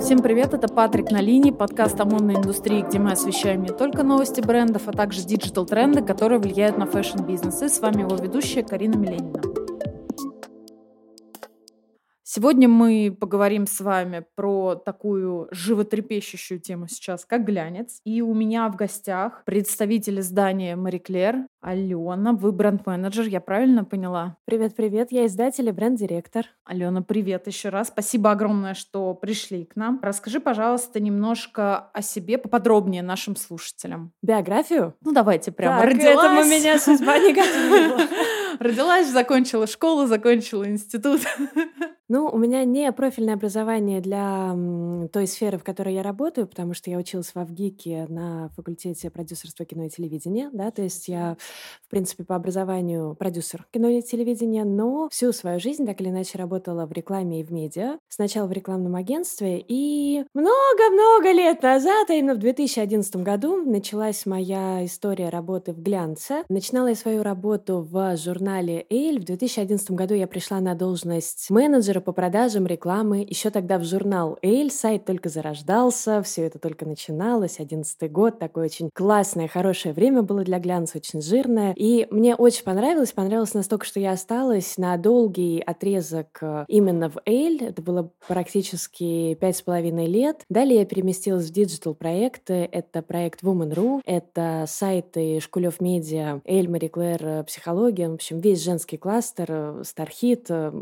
Всем привет, это Патрик на линии, подкаст о модной индустрии, где мы освещаем не только новости брендов, а также диджитал-тренды, которые влияют на фэшн-бизнес. И с вами его ведущая Карина Миленина. Сегодня мы поговорим с вами про такую животрепещущую тему сейчас, как глянец. И у меня в гостях представитель издания Marie Claire, Алена. Вы бренд-менеджер, я правильно поняла? Привет-привет, я издатель и бренд-директор. Алена, привет еще раз. Спасибо огромное, что пришли к нам. Расскажи, пожалуйста, немножко о себе поподробнее нашим слушателям. Биографию? Ну, давайте прямо. Так, Родилась. этому меня судьба не готовила. Родилась, закончила школу, закончила институт. Ну, у меня не профильное образование для той сферы, в которой я работаю, потому что я училась в ВГИКе на факультете продюсерства кино и телевидения, да, то есть я, в принципе, по образованию продюсер кино и телевидения, но всю свою жизнь так или иначе работала в рекламе и в медиа. Сначала в рекламном агентстве, и много-много лет назад, а именно в 2011 году, началась моя история работы в глянце. Начинала я свою работу в журнале «Эль». В 2011 году я пришла на должность менеджера менеджера по продажам рекламы еще тогда в журнал Эйль, сайт только зарождался, все это только начиналось, одиннадцатый год, такое очень классное, хорошее время было для глянца, очень жирное. И мне очень понравилось, понравилось настолько, что я осталась на долгий отрезок э, именно в Эйль, это было практически пять с половиной лет. Далее я переместилась в диджитал-проекты, это проект Woman.ru, это сайты Шкулев Медиа, Эль, Мари Клэр, э, Психология, в общем, весь женский кластер, Стархит, э,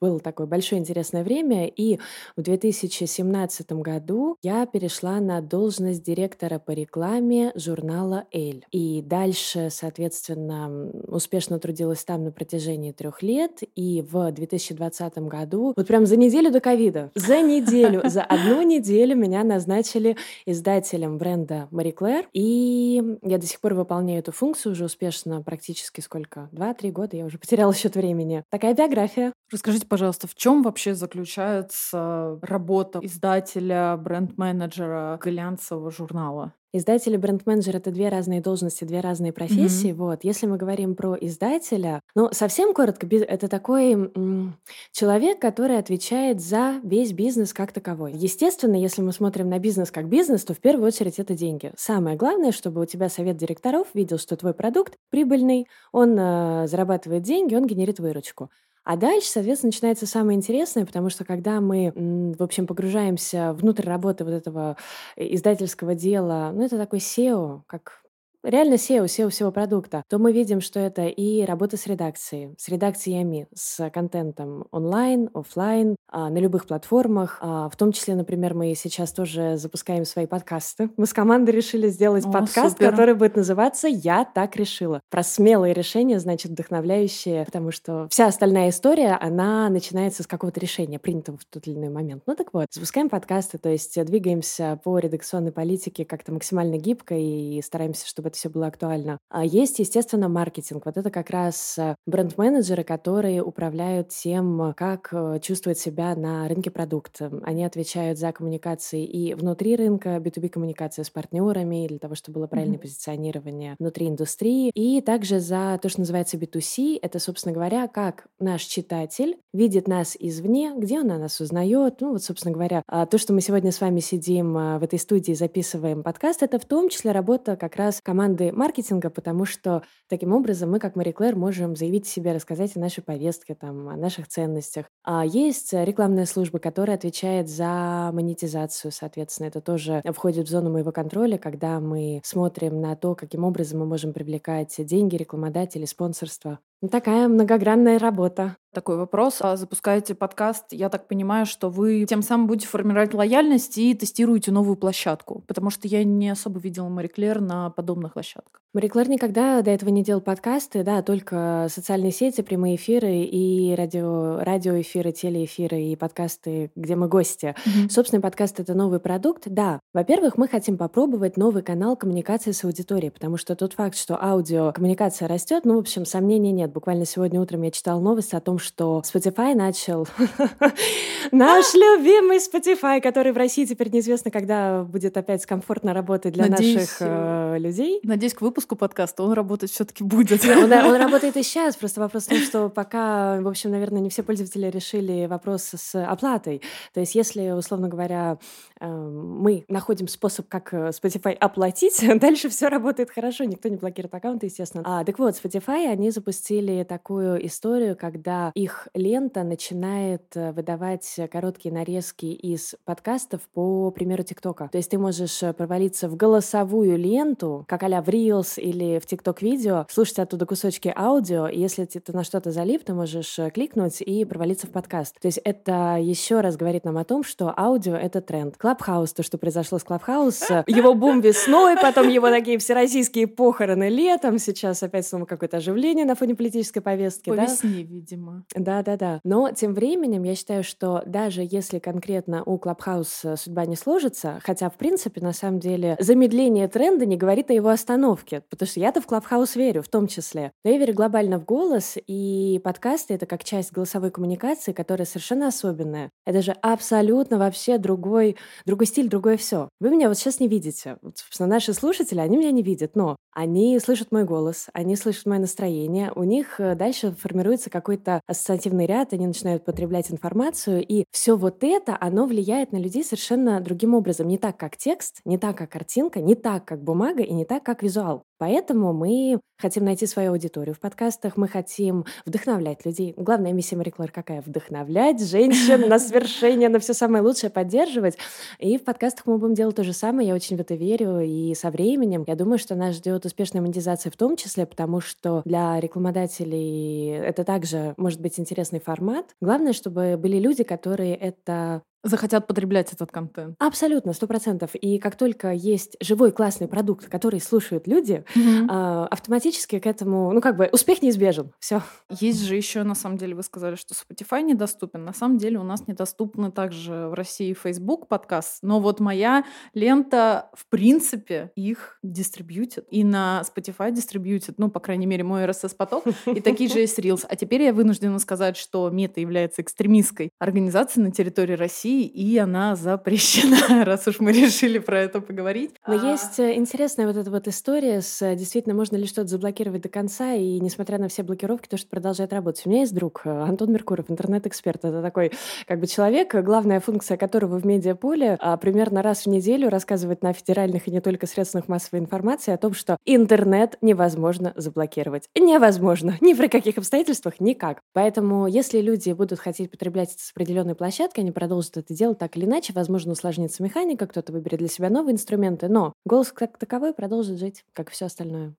был такой большой большое интересное время, и в 2017 году я перешла на должность директора по рекламе журнала «Эль». И дальше, соответственно, успешно трудилась там на протяжении трех лет, и в 2020 году, вот прям за неделю до ковида, за неделю, за одну неделю меня назначили издателем бренда Мари Клэр, и я до сих пор выполняю эту функцию уже успешно практически сколько? Два-три года, я уже потеряла счет времени. Такая биография. Расскажите, пожалуйста, в чем чем вообще заключается работа издателя, бренд-менеджера глянцевого журнала? Издатель и бренд-менеджер — это две разные должности, две разные профессии. Mm-hmm. Вот. Если мы говорим про издателя, ну, совсем коротко, это такой м- человек, который отвечает за весь бизнес как таковой. Естественно, если мы смотрим на бизнес как бизнес, то в первую очередь это деньги. Самое главное, чтобы у тебя совет директоров видел, что твой продукт прибыльный, он э, зарабатывает деньги, он генерит выручку. А дальше, соответственно, начинается самое интересное, потому что когда мы, в общем, погружаемся внутрь работы вот этого э, издательского дела, ну, это такой SEO, как реально SEO, SEO всего продукта, то мы видим, что это и работа с редакцией, с редакциями, с контентом онлайн, офлайн, а, на любых платформах. А, в том числе, например, мы сейчас тоже запускаем свои подкасты. Мы с командой решили сделать О, подкаст, супер. который будет называться «Я так решила». Про смелые решения, значит, вдохновляющие, потому что вся остальная история, она начинается с какого-то решения, принятого в тот или иной момент. Ну так вот, запускаем подкасты, то есть двигаемся по редакционной политике как-то максимально гибко и стараемся, чтобы это все было актуально. А есть, естественно, маркетинг. Вот это как раз э, бренд-менеджеры, которые управляют тем, как э, чувствует себя на рынке продукт. Они отвечают за коммуникации и внутри рынка, B2B коммуникации с партнерами, для того, чтобы было правильное mm-hmm. позиционирование внутри индустрии, и также за то, что называется B2C. Это, собственно говоря, как наш читатель видит нас извне, где он о нас узнает. Ну, вот, собственно говоря, а, то, что мы сегодня с вами сидим а, в этой студии, записываем подкаст, это в том числе работа как раз команды команды маркетинга, потому что таким образом мы, как Мари Клэр, можем заявить себе, рассказать о нашей повестке, там, о наших ценностях. А есть рекламная служба, которая отвечает за монетизацию, соответственно. Это тоже входит в зону моего контроля, когда мы смотрим на то, каким образом мы можем привлекать деньги, рекламодатели, спонсорство. Такая многогранная работа. Такой вопрос. А запускаете подкаст, я так понимаю, что вы тем самым будете формировать лояльность и тестируете новую площадку, потому что я не особо видела Мари Клэр на подобных площадках. Мари Клэр никогда до этого не делал подкасты, да, только социальные сети, прямые эфиры и радио, радиоэфиры, телеэфиры и подкасты, где мы гости. Mm-hmm. Собственный подкаст — это новый продукт. Да, во-первых, мы хотим попробовать новый канал коммуникации с аудиторией, потому что тот факт, что аудио коммуникация растет, ну, в общем, сомнений нет нет. Буквально сегодня утром я читала новость о том, что Spotify начал... Наш любимый Spotify, который в России теперь неизвестно, когда будет опять комфортно работать для наших э, людей. Надеюсь, к выпуску подкаста он работать все таки будет. Он работает и сейчас. Просто вопрос в том, что пока, в общем, наверное, не все пользователи решили вопрос с оплатой. То есть если, условно говоря, эм, мы находим способ, как э, Spotify оплатить, дальше все работает хорошо, никто не блокирует аккаунты, естественно. А, так вот, Spotify, они запустили такую историю, когда их лента начинает э, выдавать короткие нарезки из подкастов по примеру TikTok'а. То есть ты можешь э, провалиться в голосовую ленту, как а в Reels или в TikTok видео, слушать оттуда кусочки аудио, и если ты на что-то залип, ты можешь кликнуть и провалиться в подкаст. То есть это еще раз говорит нам о том, что аудио — это тренд. Clubhouse, то, что произошло с Clubhouse, его бум весной, потом его такие всероссийские похороны летом, сейчас опять снова какое-то оживление на фоне политической повестки. По да? весне, видимо. Да-да-да. Но тем временем я считаю, что даже если конкретно у Clubhouse судьба не сложится, хотя, в принципе, на самом деле, замедление тренда не говорит о его остановке, потому что я-то в Clubhouse верю, в том числе. Но я верю глобально в голос, и подкасты — это как часть голосовой коммуникации, которая совершенно особенная. Это же абсолютно вообще другой, другой стиль, другое все. Вы меня вот сейчас не видите. Вот, собственно, наши слушатели, они меня не видят, но они слышат мой голос, они слышат мое настроение, у них э, дальше формируется какой-то ассоциативный ряд, они начинают потреблять информацию, и все вот это, оно влияет на людей совершенно другим образом. Не так, как текст, не так, как картинка, не так, как бумага и не так, как визуал. Поэтому мы хотим найти свою аудиторию в подкастах, мы хотим вдохновлять людей. Главная миссия Мари Клэр какая? Вдохновлять женщин на свершение, на все самое лучшее, поддерживать. И в подкастах мы будем делать то же самое, я очень в это верю. И со временем, я думаю, что нас ждет успешная монетизация в том числе, потому что для рекламодателей это также может быть интересный формат. Главное, чтобы были люди, которые это захотят потреблять этот контент. Абсолютно, сто процентов. И как только есть живой классный продукт, который слушают люди, mm-hmm. автоматически к этому, ну как бы успех неизбежен. Все. Есть же еще, на самом деле, вы сказали, что Spotify недоступен. На самом деле у нас недоступны также в России Facebook подкаст, но вот моя лента, в принципе, их дистрибьютит. И на Spotify дистрибьютит, ну, по крайней мере, мой RSS-поток, и такие же есть Reels. А теперь я вынуждена сказать, что Мета является экстремистской организацией на территории России, России, и она запрещена, раз уж мы решили про это поговорить. Но а... есть э, интересная вот эта вот история с э, действительно можно ли что-то заблокировать до конца, и несмотря на все блокировки, то, что продолжает работать. У меня есть друг э, Антон Меркуров, интернет-эксперт. Это такой как бы человек, главная функция которого в медиаполе а, примерно раз в неделю рассказывает на федеральных и не только средствах массовой информации о том, что интернет невозможно заблокировать. Невозможно. Ни при каких обстоятельствах, никак. Поэтому, если люди будут хотеть потреблять это с определенной площадкой, они продолжат это делать так или иначе. Возможно, усложнится механика, кто-то выберет для себя новые инструменты, но голос как таковой продолжит жить, как все остальное.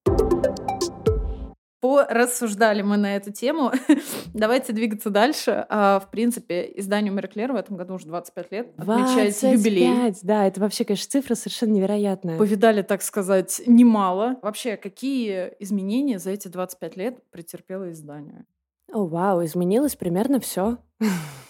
Порассуждали мы на эту тему. Давайте двигаться дальше. А, в принципе, изданию Мэри в этом году уже 25 лет. 25, юбилей. Да, это вообще, конечно, цифра совершенно невероятная. Повидали, так сказать, немало. Вообще, какие изменения за эти 25 лет претерпело издание? О, вау, изменилось примерно все.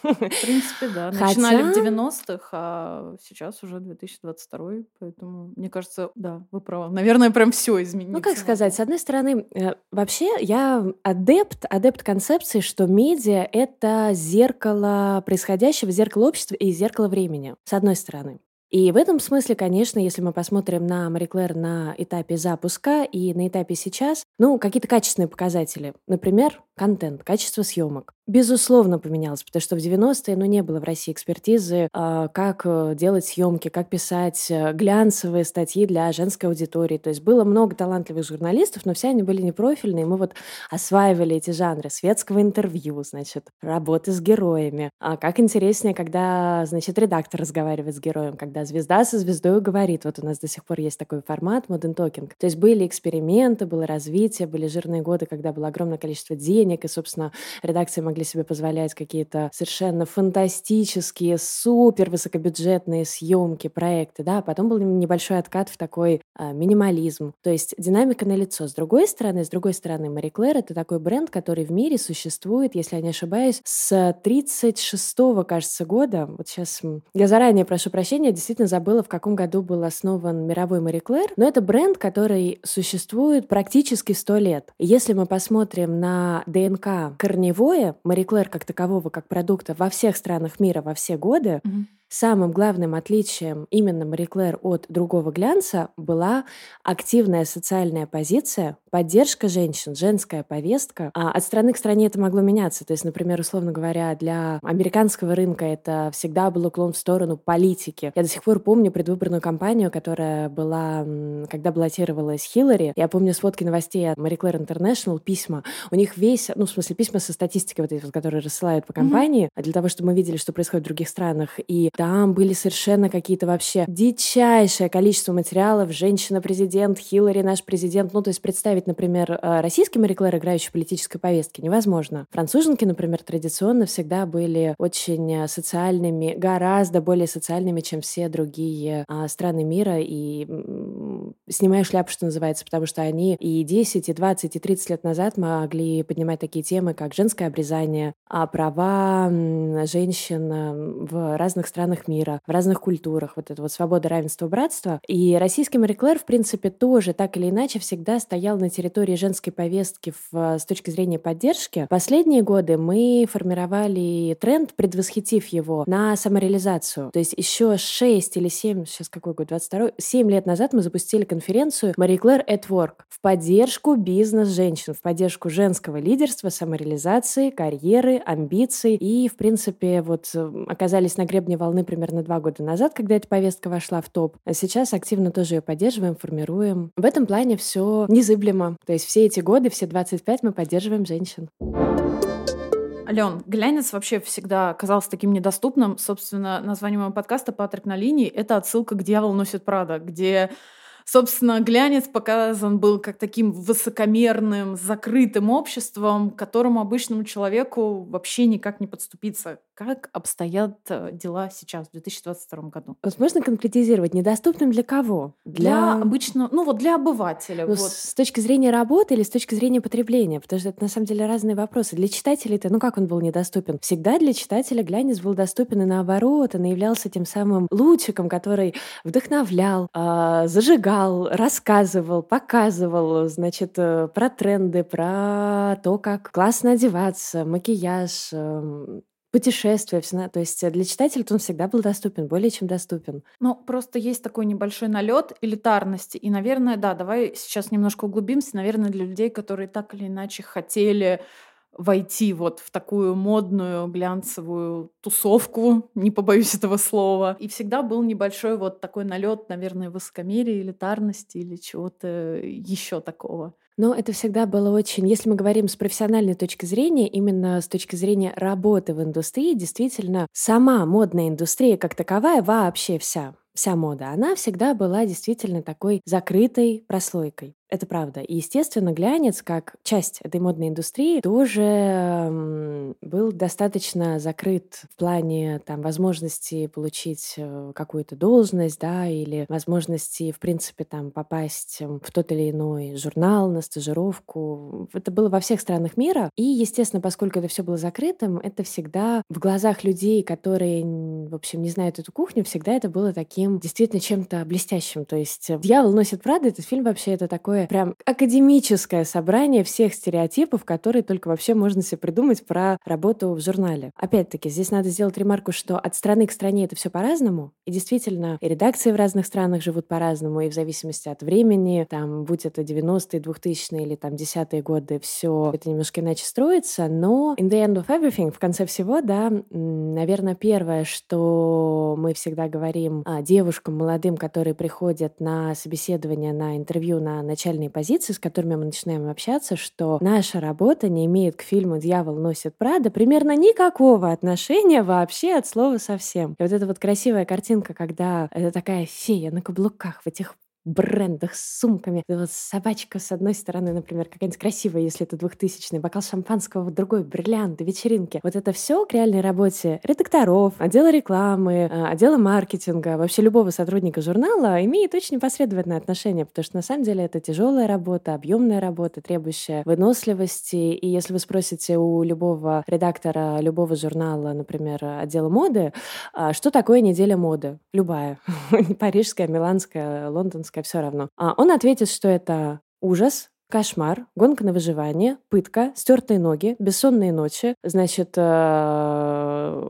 В принципе, да. Начинали в 90-х, а сейчас уже 2022, поэтому, мне кажется, да, вы правы. Наверное, прям все изменилось. Ну, как сказать, с одной стороны, э, вообще я адепт, адепт концепции, что медиа — это зеркало происходящего, зеркало общества и зеркало времени, с одной стороны. И в этом смысле, конечно, если мы посмотрим на Мари Клэр на этапе запуска и на этапе сейчас, ну, какие-то качественные показатели. Например, контент, качество съемок. Безусловно, поменялось, потому что в 90-е, ну, не было в России экспертизы, э, как э, делать съемки, как писать э, глянцевые статьи для женской аудитории. То есть было много талантливых журналистов, но все они были непрофильные. Мы вот осваивали эти жанры светского интервью, значит, работы с героями. А как интереснее, когда, значит, редактор разговаривает с героем, когда звезда со звездой говорит. Вот у нас до сих пор есть такой формат Modern Talking. То есть были эксперименты, было развитие, были жирные годы, когда было огромное количество денег, и, собственно, редакции могли могли себе позволять какие-то совершенно фантастические, супер высокобюджетные съемки, проекты, да, а потом был небольшой откат в такой а, минимализм. То есть динамика на лицо. С другой стороны, с другой стороны, Мари Клэр — это такой бренд, который в мире существует, если я не ошибаюсь, с 36-го, кажется, года. Вот сейчас я заранее прошу прощения, действительно забыла, в каком году был основан мировой Мари Клэр, но это бренд, который существует практически 100 лет. Если мы посмотрим на ДНК корневое Мари Клэр как такового, как продукта во всех странах мира во все годы, mm-hmm Самым главным отличием именно Мари Клэр от другого глянца была активная социальная позиция, поддержка женщин, женская повестка. А от страны к стране это могло меняться. То есть, например, условно говоря, для американского рынка это всегда был уклон в сторону политики. Я до сих пор помню предвыборную кампанию, которая была, когда баллотировалась Хиллари. Я помню сводки новостей от Мари Клэр Интернешнл, письма. У них весь, ну, в смысле, письма со статистикой, вот эти, которые рассылают по кампании, mm-hmm. для того, чтобы мы видели, что происходит в других странах. И там были совершенно какие-то вообще дичайшее количество материалов. Женщина-президент, Хиллари наш президент. Ну, то есть представить, например, э, российский Мари Клэр, играющий в политической повестке, невозможно. Француженки, например, традиционно всегда были очень социальными, гораздо более социальными, чем все другие а, страны мира. И снимаю шляпу, что называется, потому что они и 10, и 20, и 30 лет назад могли поднимать такие темы, как женское обрезание, а права женщин в разных странах мира, в разных культурах, вот это вот свобода, равенство, братство. И российский Мари в принципе, тоже так или иначе всегда стоял на территории женской повестки в, с точки зрения поддержки. Последние годы мы формировали тренд, предвосхитив его, на самореализацию. То есть еще 6 или 7, сейчас какой год, 22 7 лет назад мы запустили конференцию Мари Клэр at Work в поддержку бизнес-женщин, в поддержку женского лидерства, самореализации, карьеры, амбиций. И, в принципе, вот э, оказались на гребне волны примерно два года назад, когда эта повестка вошла в топ. А сейчас активно тоже ее поддерживаем, формируем. В этом плане все незыблемо. То есть все эти годы, все 25 мы поддерживаем женщин. Ален, глянец вообще всегда казался таким недоступным. Собственно, название моего подкаста «Патрик на линии» — это отсылка к «Дьявол носит Прада», где Собственно, глянец показан был как таким высокомерным, закрытым обществом, к которому обычному человеку вообще никак не подступиться. Как обстоят э, дела сейчас, в 2022 году? Возможно, конкретизировать. Недоступным для кого? Для, для обычного, ну вот для обывателя. Ну, вот. С точки зрения работы или с точки зрения потребления? Потому что это на самом деле разные вопросы. Для читателей-то, ну как он был недоступен? Всегда для читателя глянец был доступен и наоборот. Он являлся тем самым лучиком, который вдохновлял, э, зажигал, рассказывал, показывал, значит, э, про тренды, про то, как классно одеваться, макияж, эм, Путешествия, всё то есть э, для читателя он всегда был доступен, более чем доступен. Ну, просто есть такой небольшой налет элитарности. И, наверное, да, давай сейчас немножко углубимся. Наверное, для людей, которые так или иначе хотели войти вот в такую модную глянцевую тусовку, не побоюсь этого слова. И всегда был небольшой вот такой налет, наверное, высокомерия, элитарности или чего-то еще такого. Но это всегда было очень, если мы говорим с профессиональной точки зрения, именно с точки зрения работы в индустрии, действительно, сама модная индустрия как таковая вообще вся вся мода, она всегда была действительно такой закрытой прослойкой. Это правда. И, естественно, глянец, как часть этой модной индустрии, тоже был достаточно закрыт в плане там, возможности получить э, какую-то должность, да, или возможности, в принципе, там, попасть в тот или иной журнал, на стажировку. Это было во всех странах мира. И, естественно, поскольку это все было закрытым, это всегда в глазах людей, которые, в общем, не знают эту кухню, всегда это было таким действительно чем-то блестящим. То есть «Дьявол носит Прада» — этот фильм вообще это такое такое прям академическое собрание всех стереотипов, которые только вообще можно себе придумать про работу в журнале. Опять-таки, здесь надо сделать ремарку, что от страны к стране это все по-разному. И действительно, и редакции в разных странах живут по-разному, и в зависимости от времени, там, будь это 90-е, 2000-е или там 10-е годы, все это немножко иначе строится. Но in the end of everything, в конце всего, да, наверное, первое, что мы всегда говорим а, девушкам, молодым, которые приходят на собеседование, на интервью, на начальное начальные позиции, с которыми мы начинаем общаться, что наша работа не имеет к фильму «Дьявол носит Прада» примерно никакого отношения вообще от слова совсем. И вот эта вот красивая картинка, когда это такая фея на каблуках в этих брендах с сумками. Вот собачка с одной стороны, например, какая-нибудь красивая, если это двухтысячный, бокал шампанского, другой, бриллианты, вечеринки. Вот это все к реальной работе редакторов, отдела рекламы, а, отдела маркетинга, вообще любого сотрудника журнала имеет очень непосредственное отношение, потому что на самом деле это тяжелая работа, объемная работа, требующая выносливости. И если вы спросите у любого редактора любого журнала, например, отдела моды, а, что такое неделя моды? Любая. Парижская, миланская, лондонская, все равно. А он ответит, что это ужас, Кошмар, гонка на выживание, пытка, стертые ноги, бессонные ночи, значит, э,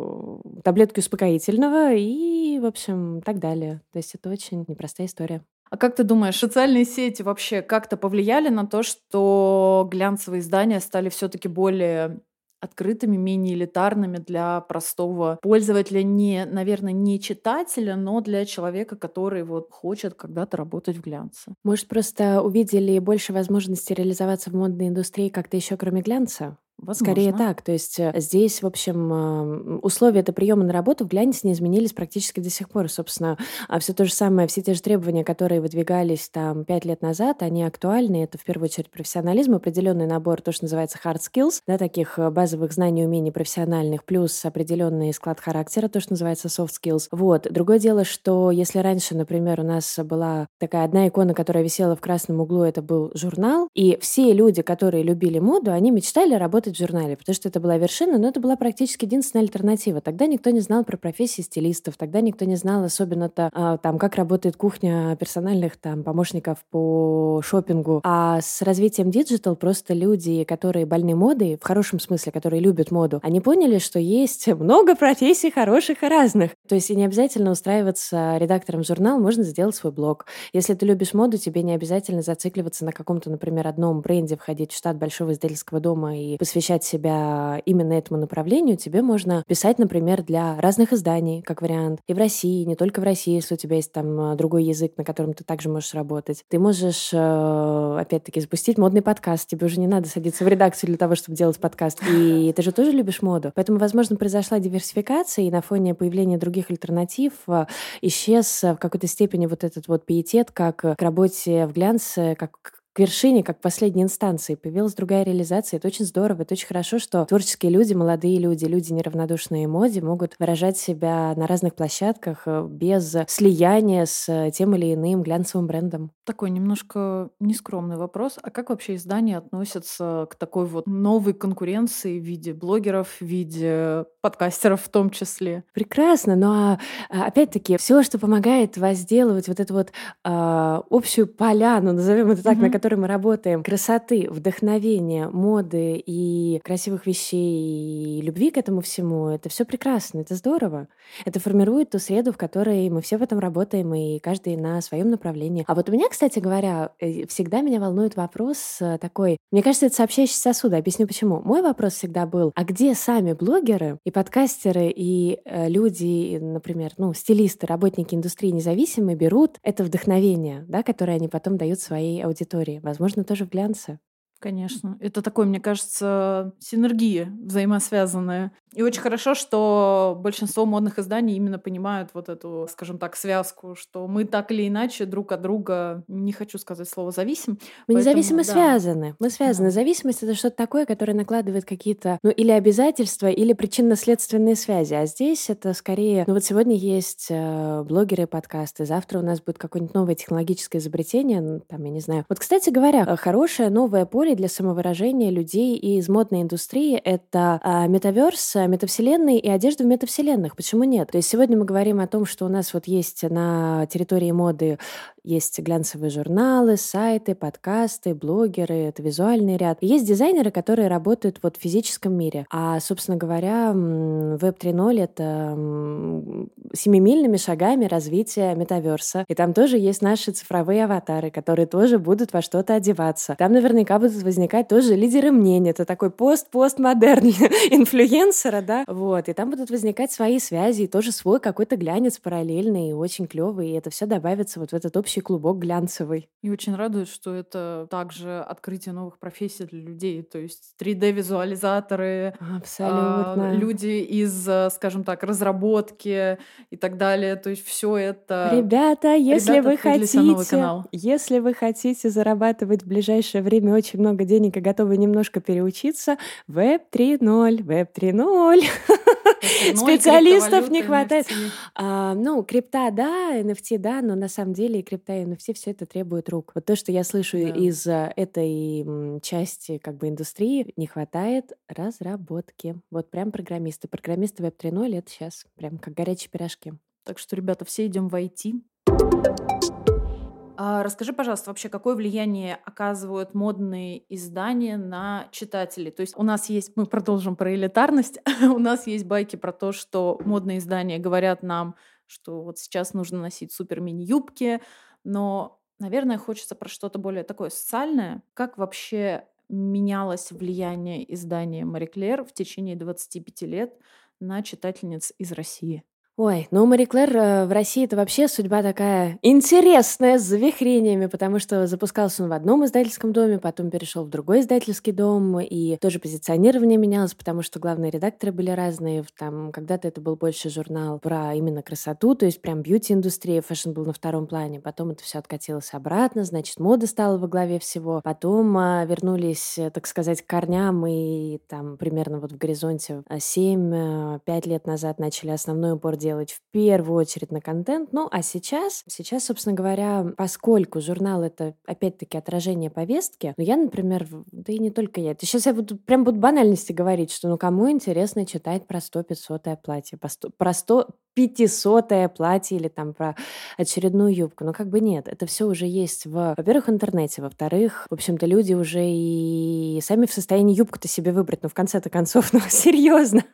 таблетки успокоительного и, в общем, так далее. То есть это очень непростая история. А как ты думаешь, социальные сети вообще как-то повлияли на то, что глянцевые издания стали все-таки более открытыми, менее элитарными для простого пользователя, не, наверное, не читателя, но для человека, который вот хочет когда-то работать в глянце. Может, просто увидели больше возможностей реализоваться в модной индустрии как-то еще кроме глянца? Возможно. Скорее так. То есть э, здесь, в общем, условия для приема на работу в глянец не изменились практически до сих пор. Собственно, а все то же самое, все те же требования, которые выдвигались там пять лет назад, они актуальны. Это в первую очередь профессионализм, определенный набор, то, что называется hard skills, да, таких э, базовых знаний, умений профессиональных, плюс определенный склад характера, то, что называется soft skills. Вот. Другое дело, что если раньше, например, у нас была такая одна икона, которая висела в красном углу, это был журнал, и все люди, которые любили моду, они мечтали работать работать в журнале, потому что это была вершина, но это была практически единственная альтернатива. Тогда никто не знал про профессии стилистов, тогда никто не знал особенно-то а, там, как работает кухня персональных там помощников по шопингу. А с развитием digital просто люди, которые больны модой, в хорошем смысле, которые любят моду, они поняли, что есть много профессий хороших и разных. То есть и не обязательно устраиваться редактором журнала, можно сделать свой блог. Если ты любишь моду, тебе не обязательно зацикливаться на каком-то, например, одном бренде, входить в штат большого издательского дома и посвящать посвящать себя именно этому направлению, тебе можно писать, например, для разных изданий, как вариант. И в России, не только в России, если у тебя есть там э, другой язык, на котором ты также можешь работать. Ты можешь, э, опять-таки, запустить модный подкаст. Тебе уже не надо садиться в редакцию для того, чтобы делать подкаст. И ты же тоже любишь моду. Поэтому, возможно, произошла диверсификация, и на фоне появления других альтернатив э, исчез в какой-то степени вот этот вот пиетет как к работе в глянце, как к вершине, как последней инстанции, появилась другая реализация. Это очень здорово, это очень хорошо, что творческие люди, молодые люди, люди неравнодушные моде могут выражать себя на разных площадках э, без слияния с тем или иным глянцевым брендом. Такой немножко нескромный вопрос. А как вообще издания относятся к такой вот новой конкуренции в виде блогеров, в виде подкастеров в том числе? Прекрасно, но а, опять-таки все, что помогает возделывать вот эту вот э, общую поляну, назовем это так, mm-hmm. на которой мы работаем, красоты, вдохновения, моды и красивых вещей, и любви к этому всему, это все прекрасно, это здорово. Это формирует ту среду, в которой мы все в этом работаем, и каждый на своем направлении. А вот у меня, кстати говоря, э, всегда меня волнует вопрос э, такой, мне кажется, это сообщающий сосуд, объясню почему. Мой вопрос всегда был, а где сами блогеры и подкастеры, и э, люди, например, ну, стилисты, работники индустрии независимые берут это вдохновение, да, которое они потом дают своей аудитории? Возможно, тоже в глянце. Конечно. Это такой, мне кажется, синергия взаимосвязанная. И очень хорошо, что большинство модных изданий именно понимают вот эту, скажем так, связку, что мы так или иначе друг от друга, не хочу сказать слово зависим. Мы поэтому, независимо да. связаны. Мы связаны. Да. Зависимость это что-то такое, которое накладывает какие-то, ну, или обязательства, или причинно-следственные связи. А здесь это скорее, ну вот сегодня есть э, блогеры и подкасты, завтра у нас будет какое-нибудь новое технологическое изобретение, ну, там, я не знаю. Вот, кстати говоря, хорошее новое поле для самовыражения людей из модной индустрии — это э, метаверс, метавселенной и одежду в метавселенных. Почему нет? То есть сегодня мы говорим о том, что у нас вот есть на территории моды есть глянцевые журналы, сайты, подкасты, блогеры, это визуальный ряд. И есть дизайнеры, которые работают вот в физическом мире. А, собственно говоря, Web 3.0 — это семимильными шагами развития метаверса. И там тоже есть наши цифровые аватары, которые тоже будут во что-то одеваться. Там наверняка будут возникать тоже лидеры мнений. Это такой пост-постмодерн инфлюенсера, да? Вот. И там будут возникать свои связи, и тоже свой какой-то глянец параллельный и очень клевый. И это все добавится вот в этот общий общий клубок глянцевый. И очень радует, что это также открытие новых профессий для людей. То есть 3D-визуализаторы, а, Абсолютно. люди из, э, скажем так, разработки и так далее. То есть все это... Ребята, если Ребята, вы хотите, если вы хотите зарабатывать в ближайшее время очень много денег и готовы немножко переучиться, Web 3.0, Web 3.0. Специалистов не хватает. А, ну, крипта, да, NFT, да, но на самом деле и крипта, и NFT все это требует рук. Вот то, что я слышу да. из э, этой части как бы индустрии, не хватает разработки. Вот прям программисты. Программисты Web 3.0 это сейчас прям как горячие пирожки. Так что, ребята, все идем в IT. А расскажи, пожалуйста, вообще, какое влияние оказывают модные издания на читателей? То есть у нас есть, мы продолжим про элитарность, у нас есть байки про то, что модные издания говорят нам, что вот сейчас нужно носить супер мини-юбки, но, наверное, хочется про что-то более такое социальное. Как вообще менялось влияние издания Marie Claire в течение 25 лет на читательниц из России? Ой, ну Marie Claire э, в России это вообще судьба такая интересная, с завихрениями, потому что запускался он в одном издательском доме, потом перешел в другой издательский дом, и тоже позиционирование менялось, потому что главные редакторы были разные. Там когда-то это был больше журнал про именно красоту, то есть прям beauty-индустрия, fashion был на втором плане. Потом это все откатилось обратно, значит, мода стала во главе всего. Потом а, вернулись, э, так сказать, к корням, и там примерно вот в горизонте 7-5 э, лет назад начали основной упор делать делать в первую очередь на контент. Ну, а сейчас, сейчас, собственно говоря, поскольку журнал — это, опять-таки, отражение повестки, ну, я, например, да и не только я, сейчас я буду, прям буду банальности говорить, что ну кому интересно читать про 100-500 платье, про 100 пятисотое платье или там про очередную юбку. Но как бы нет, это все уже есть в, во-первых, интернете, во-вторых, в общем-то, люди уже и сами в состоянии юбку-то себе выбрать, ну, в конце-то концов, ну, серьезно.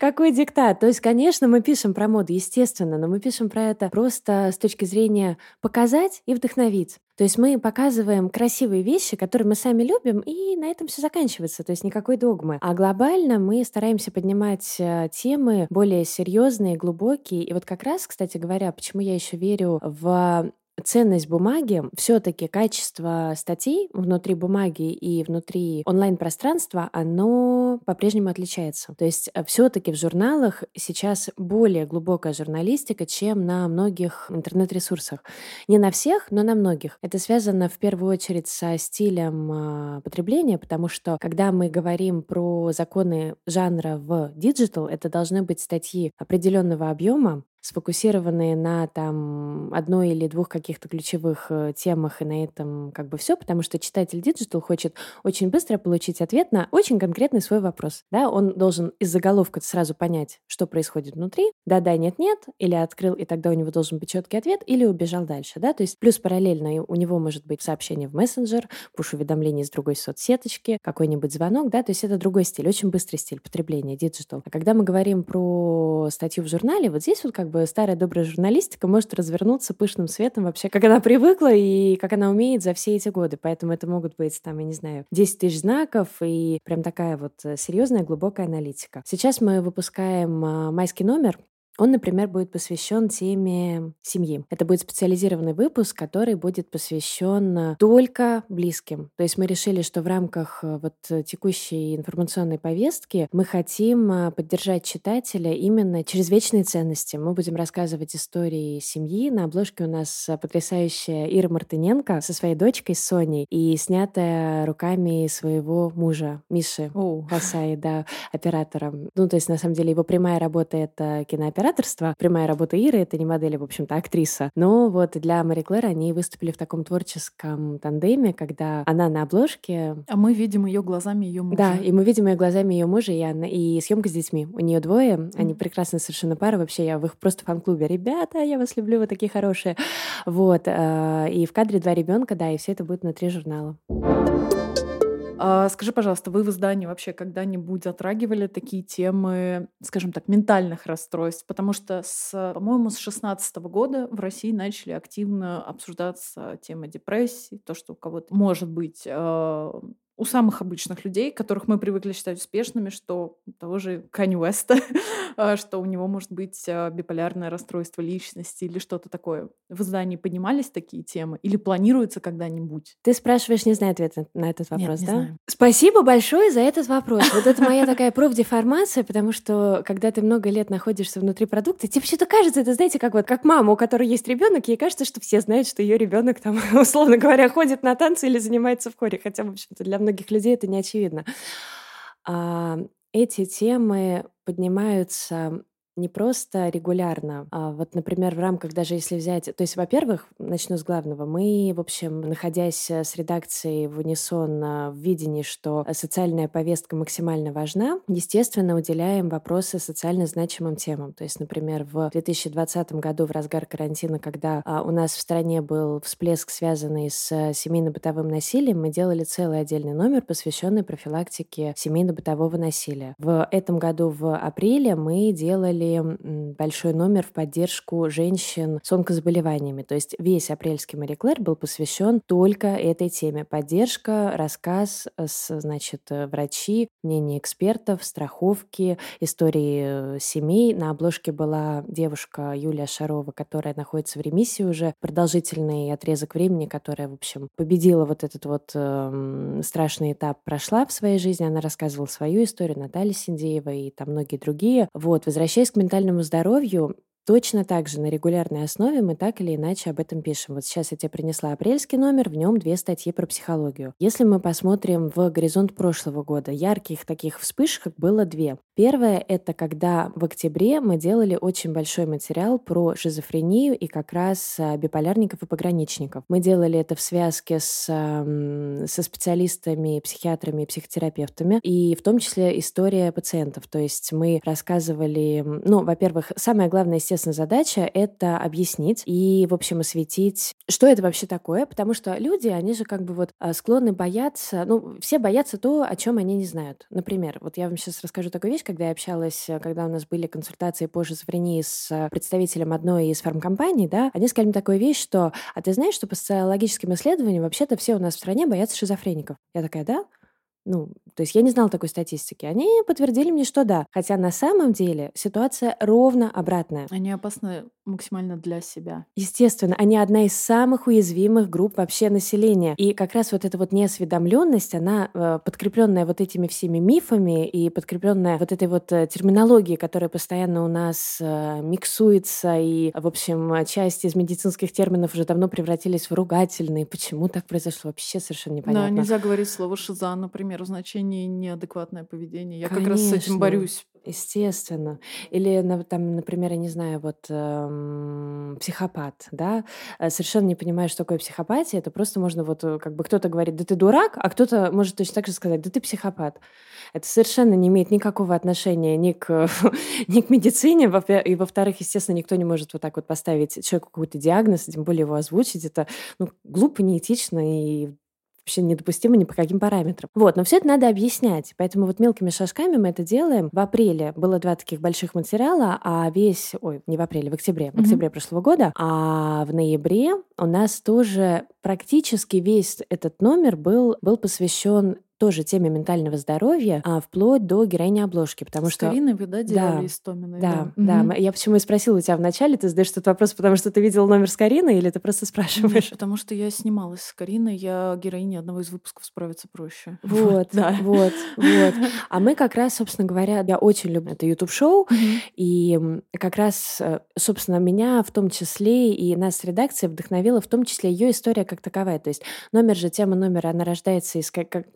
Какой диктат? То есть, конечно, мы пишем про моду, естественно, но мы пишем про это просто с точки зрения показать и вдохновить. То есть мы показываем красивые вещи, которые мы сами любим, и на этом все заканчивается, то есть никакой догмы. А глобально мы стараемся поднимать э, темы более серьезные, глубокие. И вот как раз, кстати говоря, почему я еще верю в ценность бумаги, все-таки качество статей внутри бумаги и внутри онлайн-пространства, оно по-прежнему отличается. То есть э, все-таки в журналах сейчас более глубокая журналистика, чем на многих интернет-ресурсах. Не на всех, но на многих. Это связано в первую очередь со стилем э, потребления, потому что когда мы говорим про законы жанра в digital, это должны быть статьи определенного объема, сфокусированные на там одной или двух каких-то ключевых э, темах, и на этом как бы все, потому что читатель digital хочет очень быстро получить ответ на очень конкретный свой вопрос. Да, он должен из заголовка сразу понять, что происходит внутри. Да-да, нет-нет, или открыл, и тогда у него должен быть четкий ответ, или убежал дальше. Да? То есть плюс параллельно у него может быть сообщение в мессенджер, пуш-уведомление с другой соцсеточки, какой-нибудь звонок, да, то есть это другой стиль, очень быстрый стиль потребления, digital. А когда мы говорим про статью в журнале, вот здесь вот как бы старая добрая журналистика может развернуться пышным цветом вообще, как она привыкла и как она умеет за все эти годы. Поэтому это могут быть, там, я не знаю, 10 тысяч знаков и прям такая вот э, серьезная глубокая аналитика. Сейчас мы выпускаем а, майский номер, он, например, будет посвящен теме семьи. Это будет специализированный выпуск, который будет посвящен э, только близким. То есть мы решили, что в рамках э, вот текущей информационной повестки мы хотим э, поддержать читателя именно через вечные ценности. Мы будем рассказывать истории семьи. На обложке у нас потрясающая Ира Мартыненко со своей дочкой Соней и снятая руками своего мужа Миши oh. Хасаи, да, оператором. Ну, то есть, на самом деле, его прямая работа — это кинооператор, операторства. Прямая работа Иры — это не модель, а, в общем-то, актриса. Но вот для Мари Клэр они выступили в таком творческом тандеме, когда она на обложке... А мы видим ее глазами ее мужа. Да, и мы видим ее глазами ее мужа, и, она, и съемка с детьми. У нее двое, mm-hmm. они прекрасные совершенно пара. Вообще, я в их просто фан-клубе. Ребята, я вас люблю, вы такие хорошие. Вот. Э, и в кадре два ребенка, да, и все это будет внутри журнала. А, скажи, пожалуйста, вы в издании вообще когда-нибудь затрагивали такие темы, скажем так, ментальных расстройств? Потому что, по-моему, с 16 года в России начали активно обсуждаться темы депрессии, то, что у кого-то может быть э, у самых обычных людей, которых мы привыкли считать успешными, что того же Канни Уэста, а, что у него может быть а, биполярное расстройство личности или что-то такое. В издании поднимались такие темы или планируется когда-нибудь? Ты спрашиваешь, не знаю ответа на этот вопрос, Нет, да? Знаю. Спасибо большое за этот вопрос. Вот это моя такая профдеформация, потому что когда ты много лет находишься внутри продукта, тебе что-то кажется, это знаете, как вот как мама, у которой есть ребенок, ей кажется, что все знают, что ее ребенок там, условно говоря, ходит на танцы или занимается в хоре, хотя, в общем-то, для многих людей это не очевидно. А, эти темы поднимаются не просто регулярно. А вот, например, в рамках даже если взять... То есть, во-первых, начну с главного. Мы, в общем, находясь э, с редакцией в унисон в видении, что социальная повестка максимально важна, естественно, уделяем вопросы социально значимым темам. То есть, например, в 2020 году, в разгар карантина, когда а, у нас в стране был всплеск, связанный с э, семейно-бытовым насилием, мы делали целый отдельный номер, посвященный профилактике семейно-бытового насилия. В этом году, в апреле, мы делали большой номер в поддержку женщин с онкозаболеваниями. То есть весь апрельский Мари Клэр был посвящен только этой теме. Поддержка, рассказ, э, значит, э, врачи, мнение экспертов, страховки, истории э, семей. На обложке была девушка Юлия Шарова, которая находится в ремиссии уже продолжительный отрезок времени, которая, в общем, победила вот этот вот э, страшный этап, прошла в своей жизни. Она рассказывала свою историю, Наталья Синдеева и там многие другие. Вот, возвращаясь к ментальному здоровью, Точно так же на регулярной основе мы так или иначе об этом пишем. Вот сейчас я тебе принесла апрельский номер, в нем две статьи про психологию. Если мы посмотрим в горизонт прошлого года, ярких таких вспышек было две. Первое — это когда в октябре мы делали очень большой материал про шизофрению и как раз а, биполярников и пограничников. Мы делали это в связке с, со специалистами, психиатрами и психотерапевтами, и в том числе история пациентов. То есть мы рассказывали, ну, во-первых, самое главное, естественно, задача — это объяснить и, в общем, осветить, что это вообще такое, потому что люди, они же как бы вот а, склонны бояться, ну, все боятся то, о чем они не знают. Например, вот я вам сейчас расскажу такую вещь, когда я общалась, когда у нас были консультации по шизофрении с представителем одной из фармкомпаний, да, они сказали мне такую вещь, что, а ты знаешь, что по социологическим исследованиям вообще-то все у нас в стране боятся шизофреников? Я такая, да? Ну, то есть я не знала такой статистики. Они подтвердили мне, что да. Хотя на самом деле ситуация ровно обратная. Они опасны максимально для себя. Естественно, они одна из самых уязвимых групп вообще населения. И как раз вот эта вот неосведомленность, она э, подкрепленная вот этими всеми мифами и подкрепленная вот этой вот э, терминологией, которая постоянно у нас э, миксуется, и, в общем, часть из медицинских терминов уже давно превратились в ругательные. Почему так произошло? Вообще совершенно непонятно. Да, нельзя говорить слово «шиза», например, в значении неадекватное поведение. Я Конечно. как раз с этим борюсь. Естественно. Или, там, например, я не знаю, вот эм, психопат, да, э, совершенно не понимаю, что такое психопатия, это просто можно вот, э, как бы кто-то говорит, да ты дурак, а кто-то может точно так же сказать, да ты психопат. Это совершенно не имеет никакого отношения ни к, ни к медицине, и, во-вторых, естественно, никто не может вот так вот поставить человеку какой-то диагноз, тем более его озвучить, это ну, глупо, неэтично и вообще недопустимо ни по каким параметрам. Вот, но все это надо объяснять. Поэтому вот мелкими шажками мы это делаем. В апреле было два таких больших материала, а весь, ой, не в апреле, в октябре, в октябре mm-hmm. прошлого года, а в ноябре у нас тоже практически весь этот номер был, был посвящен тоже теме ментального здоровья, а, вплоть до героини обложки, потому С что... Да, делали да, Истоминой? Да, да. да. Угу. Я почему и спросила у тебя вначале, ты задаешь этот вопрос, потому что ты видел номер с Кариной, или ты просто спрашиваешь? Нет, потому что я снималась с Кариной, я героиня одного из выпусков «Справиться проще». Вот, да. вот, вот. А мы как раз, собственно говоря, я очень люблю это YouTube-шоу, и как раз, э, собственно, меня в том числе и нас редакция вдохновила в том числе ее история как таковая. То есть номер же, тема номера, она рождается из как, как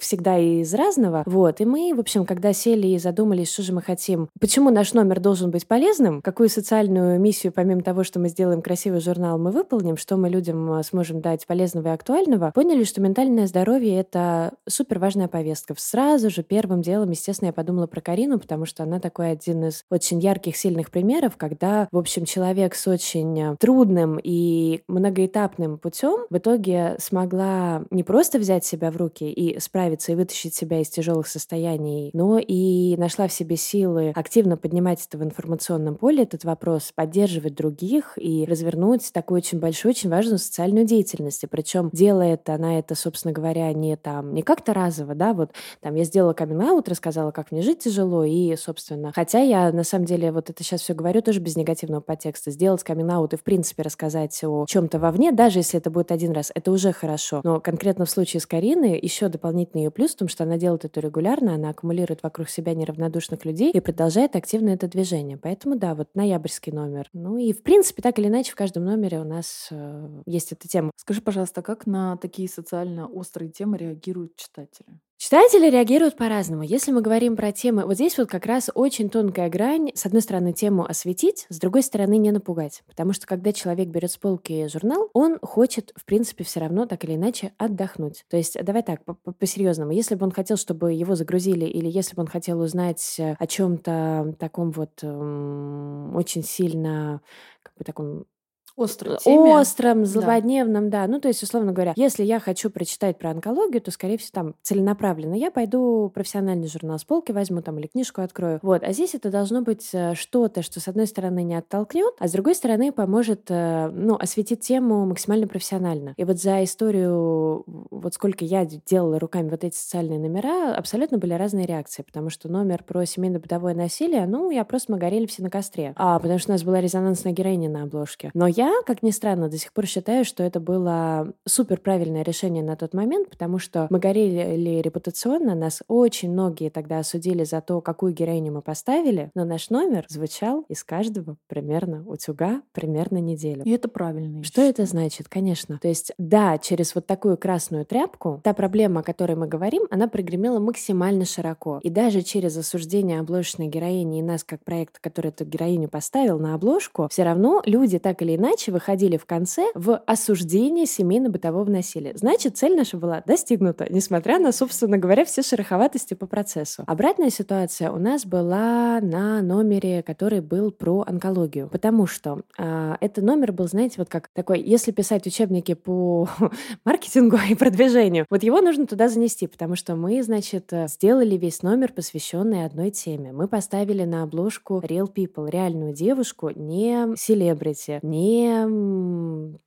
всегда из разного. Вот. И мы, в общем, когда сели и задумались, что же мы хотим, почему наш номер должен быть полезным, какую социальную миссию, помимо того, что мы сделаем красивый журнал, мы выполним, что мы людям э, сможем дать полезного и актуального, поняли, что ментальное здоровье — это супер важная повестка. Сразу же первым делом, естественно, я подумала про Карину, потому что она такой один из очень ярких, сильных примеров, когда, в общем, человек с очень э, трудным и многоэтапным путем в итоге смогла не просто взять себя в руки и справиться и вытащить себя из тяжелых состояний, но и нашла в себе силы активно поднимать это в информационном поле, этот вопрос, поддерживать других и развернуть такую очень большую, очень важную социальную деятельность. И причем делает она это, собственно говоря, не там, не как-то разово, да, вот там я сделала камин рассказала, как мне жить тяжело, и, собственно, хотя я на самом деле вот это сейчас все говорю тоже без негативного подтекста, сделать камин и, в принципе, рассказать о чем-то вовне, даже если это будет один раз, это уже хорошо. Но конкретно в случае с Кариной еще дополнительный ее плюс в том, что она делает это регулярно, она аккумулирует вокруг себя неравнодушных людей и продолжает активно это движение. Поэтому, да, вот ноябрьский номер. Ну и, в принципе, так или иначе, в каждом номере у нас э, есть эта тема. Скажи, пожалуйста, как на такие социально острые темы реагируют читатели? Читатели реагируют по-разному. Если мы говорим про темы, вот здесь вот как раз очень тонкая грань. С одной стороны, тему осветить, с другой стороны, не напугать. Потому что когда человек берет с полки журнал, он хочет, в принципе, все равно так или иначе отдохнуть. То есть, давай так, по-серьезному. Если бы он хотел, чтобы его загрузили, или если бы он хотел узнать о чем-то таком вот эм, очень сильно как бы таком Острой теме. Остром, злободневном, да. да. Ну, то есть, условно говоря, если я хочу прочитать про онкологию, то, скорее всего, там целенаправленно я пойду профессиональный журнал с полки возьму там или книжку открою. Вот. А здесь это должно быть э, что-то, что, с одной стороны, не оттолкнет, а с другой стороны, поможет, э, ну, осветить тему максимально профессионально. И вот за историю, вот сколько я делала руками вот эти социальные номера, абсолютно были разные реакции, потому что номер про семейно-бытовое насилие, ну, я просто мы горели все на костре. А, потому что у нас была резонансная героиня на обложке. Но я я, как ни странно, до сих пор считаю, что это было супер правильное решение на тот момент, потому что мы горели репутационно, нас очень многие тогда осудили за то, какую героиню мы поставили, но наш номер звучал из каждого примерно утюга примерно неделю. И это правильно. Что это значит? Конечно. То есть, да, через вот такую красную тряпку та проблема, о которой мы говорим, она прогремела максимально широко. И даже через осуждение обложечной героини и нас как проект, который эту героиню поставил на обложку, все равно люди так или иначе иначе выходили в конце в осуждение семейно-бытового насилия. Значит, цель наша была достигнута, несмотря на, собственно говоря, все шероховатости по процессу. Обратная ситуация у нас была на номере, который был про онкологию, потому что э, этот номер был, знаете, вот как такой, если писать учебники по маркетингу и продвижению, вот его нужно туда занести, потому что мы, значит, сделали весь номер, посвященный одной теме. Мы поставили на обложку Real People, реальную девушку, не селебрити, не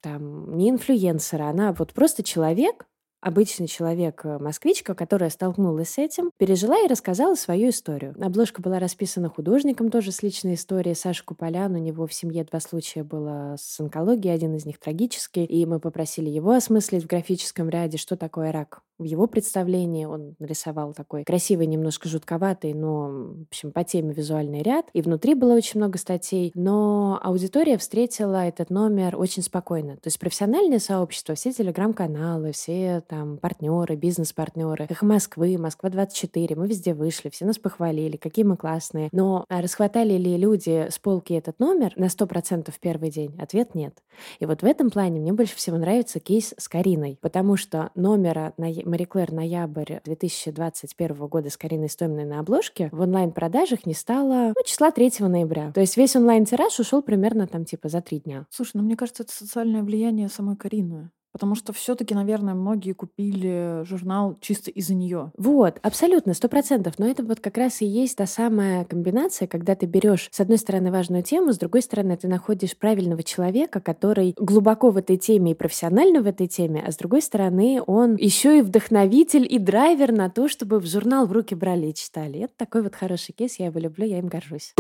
там, не инфлюенсера, она вот просто человек, обычный человек, э, москвичка, которая столкнулась с этим, пережила и рассказала свою историю. Обложка была расписана художником, тоже с личной историей. Саша Куполян, у него в семье два случая было с онкологией, один из них трагический, и мы попросили его осмыслить в графическом ряде, что такое рак в его представлении он нарисовал такой красивый, немножко жутковатый, но, в общем, по теме визуальный ряд. И внутри было очень много статей. Но аудитория встретила этот номер очень спокойно. То есть профессиональное сообщество, все телеграм-каналы, все там партнеры, бизнес-партнеры, их Москвы, Москва-24, мы везде вышли, все нас похвалили, какие мы классные. Но а расхватали ли люди с полки этот номер на 100% в первый день? Ответ нет. И вот в этом плане мне больше всего нравится кейс с Кариной, потому что номера на Мари Клэр ноябрь 2021 года с Кариной Стоминой на обложке в онлайн-продажах не стало ну, числа 3 ноября. То есть весь онлайн-тираж ушел примерно там типа за три дня. Слушай, ну мне кажется, это социальное влияние самой Карины. Потому что все-таки, наверное, многие купили журнал чисто из-за нее. Вот, абсолютно, сто процентов. Но это вот как раз и есть та самая комбинация, когда ты берешь, с одной стороны, важную тему, с другой стороны, ты находишь правильного человека, который глубоко в этой теме и профессионально в этой теме, а с другой стороны, он еще и вдохновитель и драйвер на то, чтобы в журнал в руки брали и читали. Это такой вот хороший кейс, я его люблю, я им горжусь.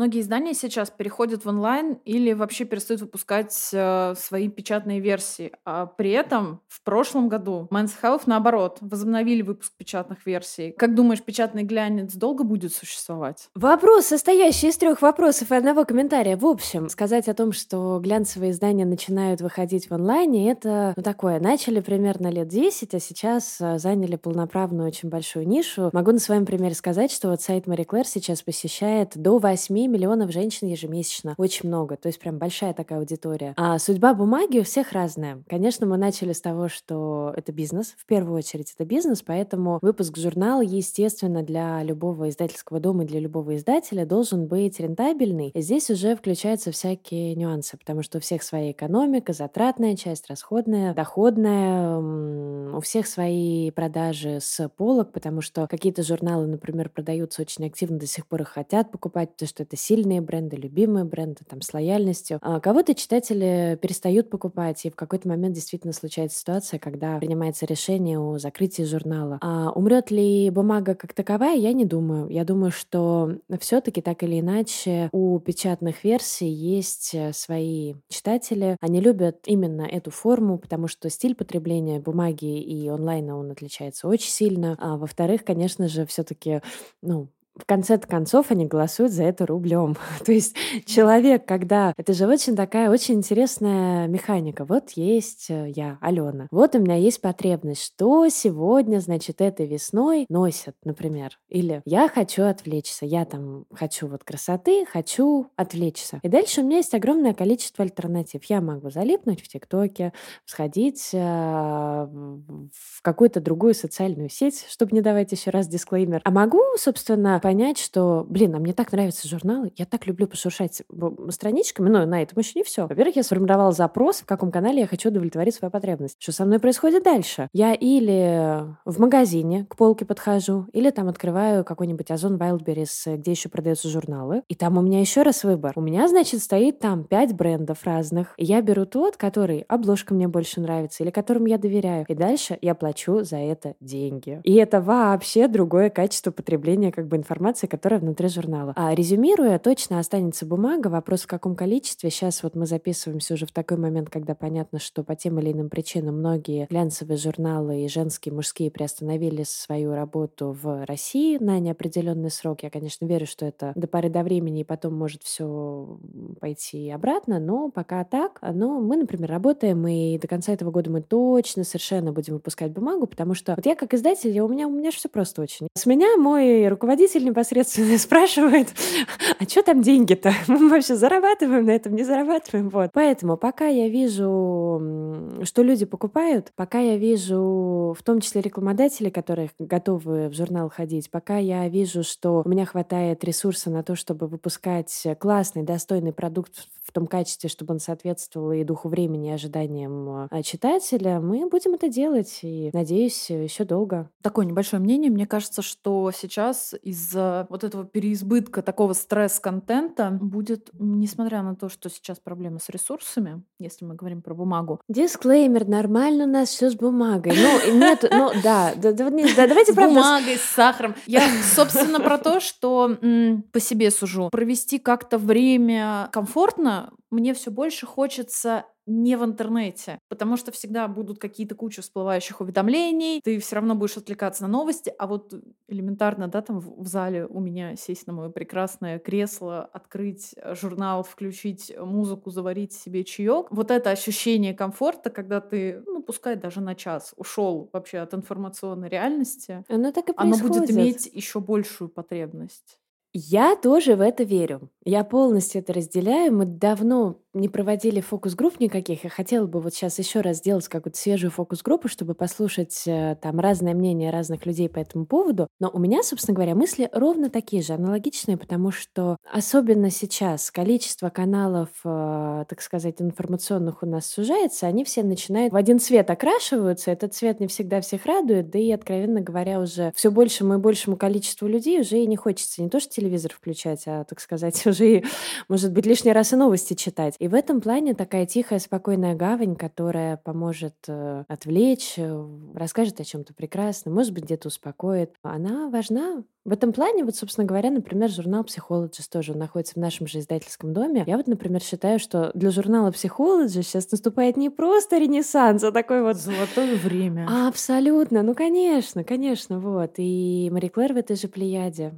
Многие издания сейчас переходят в онлайн или вообще перестают выпускать э, свои печатные версии. А при этом в прошлом году Men's Health, наоборот, возобновили выпуск печатных версий. Как думаешь, печатный глянец долго будет существовать? Вопрос, состоящий из трех вопросов и одного комментария. В общем, сказать о том, что глянцевые издания начинают выходить в онлайне, это ну, такое. Начали примерно лет 10, а сейчас э, заняли полноправную очень большую нишу. Могу на своем примере сказать, что вот сайт Мари Клэр сейчас посещает до 8 миллионов женщин ежемесячно. Очень много. То есть прям большая такая аудитория. А судьба бумаги у всех разная. Конечно, мы начали с того, что это бизнес. В первую очередь это бизнес, поэтому выпуск журнала, естественно, для любого издательского дома и для любого издателя должен быть рентабельный. Здесь уже включаются всякие нюансы, потому что у всех своя экономика, затратная часть, расходная, доходная, у всех свои продажи с полок, потому что какие-то журналы, например, продаются очень активно, до сих пор их хотят покупать, потому что это сильные бренды, любимые бренды, там, с лояльностью. А кого-то читатели перестают покупать, и в какой-то момент действительно случается ситуация, когда принимается решение о закрытии журнала. А умрет ли бумага как таковая, я не думаю. Я думаю, что все-таки так или иначе у печатных версий есть э, свои читатели. Они любят именно эту форму, потому что стиль потребления бумаги и онлайна он отличается очень сильно. А во-вторых, конечно же, все-таки ну, в конце концов они голосуют за это рублем. То есть человек, когда... Это же очень такая очень интересная механика. Вот есть э, я, Алена. Вот у меня есть потребность, что сегодня, значит, этой весной носят, например. Или я хочу отвлечься. Я там хочу вот красоты, хочу отвлечься. И дальше у меня есть огромное количество альтернатив. Я могу залипнуть в ТикТоке, сходить э, в какую-то другую социальную сеть, чтобы не давать еще раз дисклеймер. А могу, собственно, понять, что, блин, а мне так нравятся журналы, я так люблю пошуршать страничками, но на этом еще не все. Во-первых, я сформировала запрос, в каком канале я хочу удовлетворить свою потребность. Что со мной происходит дальше? Я или в магазине к полке подхожу, или там открываю какой-нибудь Озон Wildberries, где еще продаются журналы, и там у меня еще раз выбор. У меня, значит, стоит там пять брендов разных, и я беру тот, который обложка мне больше нравится, или которому я доверяю, и дальше я плачу за это деньги. И это вообще другое качество потребления как бы информации информации, которая внутри журнала. А резюмируя, точно останется бумага. Вопрос в каком количестве. Сейчас вот мы записываемся уже в такой момент, когда понятно, что по тем или иным причинам многие глянцевые журналы и женские, и мужские приостановили свою работу в России на неопределенный срок. Я, конечно, верю, что это до поры до времени, и потом может все пойти обратно, но пока так. Но мы, например, работаем, и до конца этого года мы точно совершенно будем выпускать бумагу, потому что вот я как издатель, я, у меня, у меня все просто очень. С меня мой руководитель непосредственно спрашивает, а что там деньги-то? Мы вообще зарабатываем на этом, не зарабатываем? Вот. Поэтому пока я вижу, что люди покупают, пока я вижу в том числе рекламодатели, которые готовы в журнал ходить, пока я вижу, что у меня хватает ресурса на то, чтобы выпускать классный, достойный продукт в том качестве, чтобы он соответствовал и духу времени, и ожиданиям а, читателя, мы будем это делать, и, надеюсь, еще долго. Такое небольшое мнение. Мне кажется, что сейчас из-за вот этого переизбытка такого стресс-контента будет, несмотря на то, что сейчас проблемы с ресурсами, если мы говорим про бумагу. Дисклеймер, нормально у нас все с бумагой. Ну, нет, ну, да, да, да, давайте С бумагой, с сахаром. Я, собственно, про то, что по себе сужу. Провести как-то время комфортно, мне все больше хочется не в интернете, потому что всегда будут какие-то куча всплывающих уведомлений, ты все равно будешь отвлекаться на новости, а вот элементарно, да, там в, зале у меня сесть на мое прекрасное кресло, открыть э, журнал, включить музыку, заварить себе чаек, вот это ощущение комфорта, когда ты, ну, пускай даже на час ушел вообще от информационной реальности, оно, так и оно будет иметь еще большую потребность. Я тоже в это верю. Я полностью это разделяю. Мы давно не проводили фокус-групп никаких. Я хотела бы вот сейчас еще раз сделать какую-то свежую фокус-группу, чтобы послушать э, там разное мнение разных людей по этому поводу. Но у меня, собственно говоря, мысли ровно такие же, аналогичные, потому что особенно сейчас количество каналов, э, так сказать, информационных у нас сужается, они все начинают в один цвет окрашиваются. Этот цвет не всегда всех радует, да и, откровенно говоря, уже все большему и большему количеству людей уже и не хочется не то что телевизор включать, а, так сказать, уже и, может быть, лишний раз и новости читать. И в этом плане такая тихая, спокойная гавань, которая поможет э, отвлечь, э, расскажет о чем-то прекрасном, может быть, где-то успокоит, она важна. В этом плане, вот, собственно говоря, например, журнал Psychologist тоже находится в нашем же издательском доме. Я вот, например, считаю, что для журнала Psychologist сейчас наступает не просто ренессанс, а такой вот... Золотое время. Абсолютно, ну, конечно, конечно, вот. И Мари Клэр в этой же плеяде.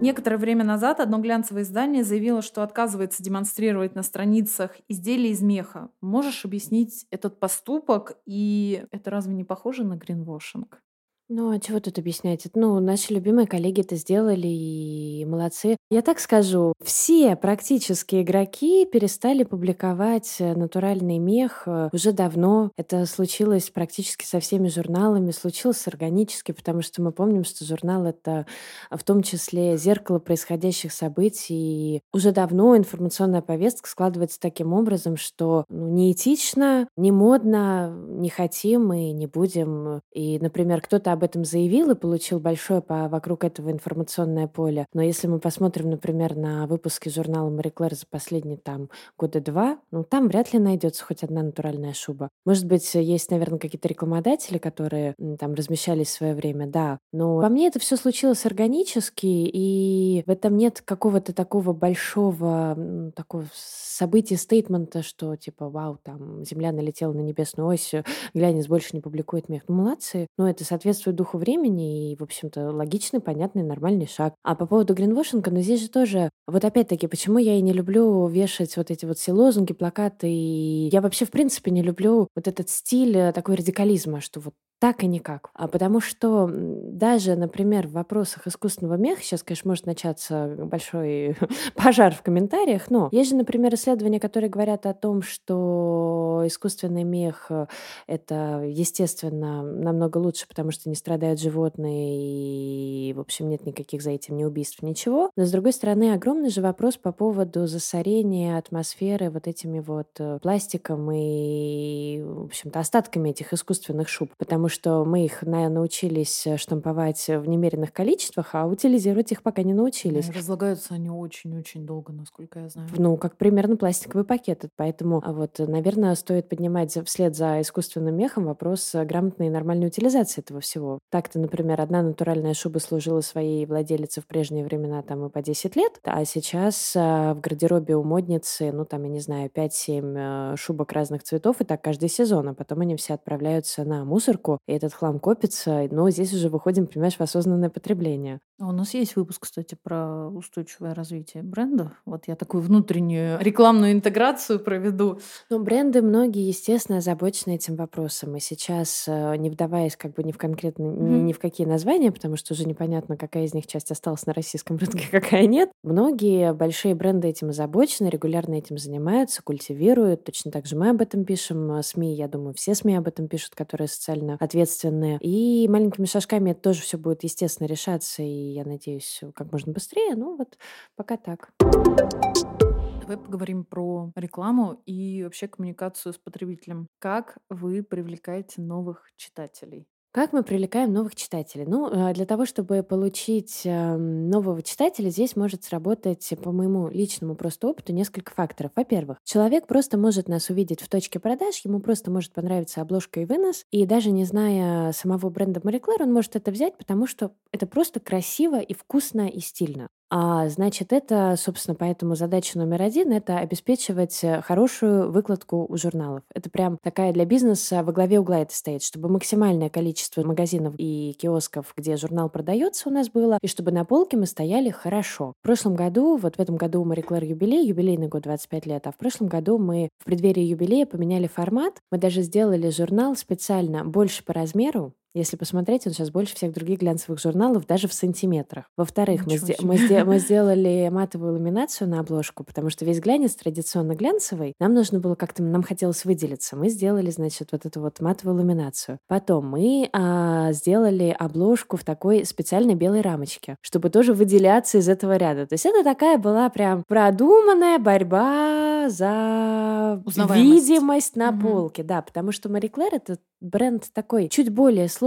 Некоторое время назад одно глянцевое издание заявило, что отказывается демонстрировать на страницах изделия из меха. Можешь объяснить этот поступок? И это разве не похоже на гринвошинг? Ну, а чего тут объяснять? Ну, наши любимые коллеги это сделали, и молодцы. Я так скажу, все практически игроки перестали публиковать э, натуральный мех э, уже давно. Это случилось практически со всеми журналами, случилось органически, потому что мы помним, что журнал — это в том числе зеркало происходящих событий. И уже давно информационная повестка складывается таким образом, что ну, неэтично, не модно, не хотим и не будем. И, например, кто-то об этом заявил и получил большое по вокруг этого информационное поле. Но если мы посмотрим, например, на выпуски журнала Marie Claire за последние там года два, ну там вряд ли найдется хоть одна натуральная шуба. Может быть, есть, наверное, какие-то рекламодатели, которые там размещались в свое время, да. Но по мне это все случилось органически, и в этом нет какого-то такого большого такого события, стейтмента, что типа, вау, там Земля налетела на небесную ось, глянец больше не публикует мех. Ну, молодцы. Но это соответствует соответствует духу времени и, в общем-то, логичный, понятный, нормальный шаг. А по поводу гринвошинга, ну здесь же тоже, вот опять-таки, почему я и не люблю вешать вот эти вот все лозунги, плакаты, и я вообще, в принципе, не люблю вот этот стиль э, такой радикализма, что вот так и никак. А потому что даже, например, в вопросах искусственного меха, сейчас, конечно, может начаться большой пожар в комментариях, но есть же, например, исследования, которые говорят о том, что искусственный мех э, — это, естественно, намного лучше, потому что не страдают животные, и, в общем, нет никаких за этим ни убийств, ничего. Но, с другой стороны, огромный же вопрос по поводу засорения атмосферы вот этими вот э, пластиком и, в общем-то, остатками этих искусственных шуб, потому потому что мы их научились э, штамповать в немеренных количествах, а утилизировать их пока не научились. разлагаются они очень-очень долго, насколько я знаю. Ну, как примерно пластиковый пакет. Поэтому а вот, наверное, стоит поднимать вслед за искусственным мехом вопрос грамотной и нормальной утилизации этого всего. Так-то, например, одна натуральная шуба служила своей владелице в прежние времена там и по 10 лет, а сейчас э, в гардеробе у модницы, ну, там, я не знаю, 5-7 э, шубок разных цветов, и так каждый сезон, а потом они все отправляются на мусорку, и этот хлам копится, но здесь уже выходим, понимаешь, в осознанное потребление. А у нас есть выпуск, кстати, про устойчивое развитие брендов. Вот я такую внутреннюю рекламную интеграцию проведу. Ну, бренды многие, естественно, озабочены этим вопросом. И сейчас, э, не вдаваясь как бы ни в конкретно, mm-hmm. ни, ни в какие названия, потому что уже непонятно, какая из них часть осталась на российском рынке, какая нет, многие большие бренды этим озабочены, регулярно этим занимаются, культивируют. Точно так же мы об этом пишем. Э, СМИ, я думаю, все СМИ об этом пишут, которые социально ответственные. И маленькими шажками это тоже все будет, естественно, решаться. И я надеюсь, как можно быстрее. Ну вот пока так. Давай поговорим про рекламу и вообще коммуникацию с потребителем. Как вы привлекаете новых читателей? Как мы привлекаем новых читателей? Ну, э, для того, чтобы получить эм, нового читателя, здесь может сработать, по моему личному просто опыту, несколько факторов. Во-первых, человек просто может нас увидеть в точке продаж, ему просто может понравиться обложка и вынос, и даже не зная самого бренда Marie Claire, он может это взять, потому что это просто красиво и вкусно и стильно. А, значит, это, собственно, поэтому задача номер один — это обеспечивать э, хорошую выкладку у журналов. Это прям такая для бизнеса во главе угла это стоит, чтобы максимальное количество магазинов и киосков, где журнал продается, у нас было, и чтобы на полке мы стояли хорошо. В прошлом году, вот в этом году у Marie Claire юбилей, юбилейный год 25 лет, а в прошлом году мы в преддверии юбилея поменяли формат. Мы даже сделали журнал специально больше по размеру, если посмотреть, он сейчас больше всех других глянцевых журналов, даже в сантиметрах. Во-вторых, мы, сде- мы, сде- мы сделали матовую ламинацию на обложку, потому что весь глянец традиционно глянцевый. Нам нужно было как-то, нам хотелось выделиться. Мы сделали, значит, вот эту вот матовую ламинацию. Потом мы а, сделали обложку в такой специальной белой рамочке, чтобы тоже выделяться из этого ряда. То есть это такая была прям продуманная борьба за видимость на угу. полке. Да, потому что Мари Клэр — это бренд такой чуть более сложный,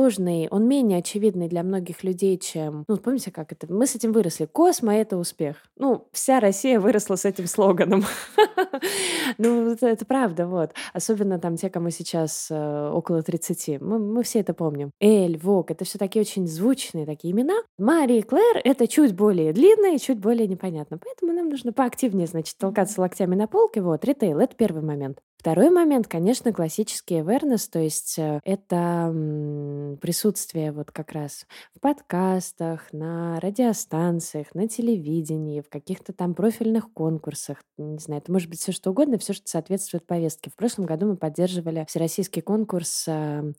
он менее очевидный для многих людей, чем... Ну, помните, как это? Мы с этим выросли. Космо — это успех. Ну, вся Россия выросла с этим слоганом. Ну, это правда, вот. Особенно там те, кому сейчас э, около 30. Мы все это помним. Эль, Вок — это все такие очень звучные такие имена. Мари Клэр — это чуть более длинно и чуть более непонятно. Поэтому нам нужно поактивнее, значит, толкаться локтями на полке. Вот, ритейл — это первый момент. Второй момент, конечно, классический awareness, то есть э, это присутствие вот как раз в подкастах, на радиостанциях, на телевидении, в каких-то там профильных конкурсах. Не знаю, это может быть все что угодно, все, что соответствует повестке. В прошлом году мы поддерживали всероссийский конкурс э,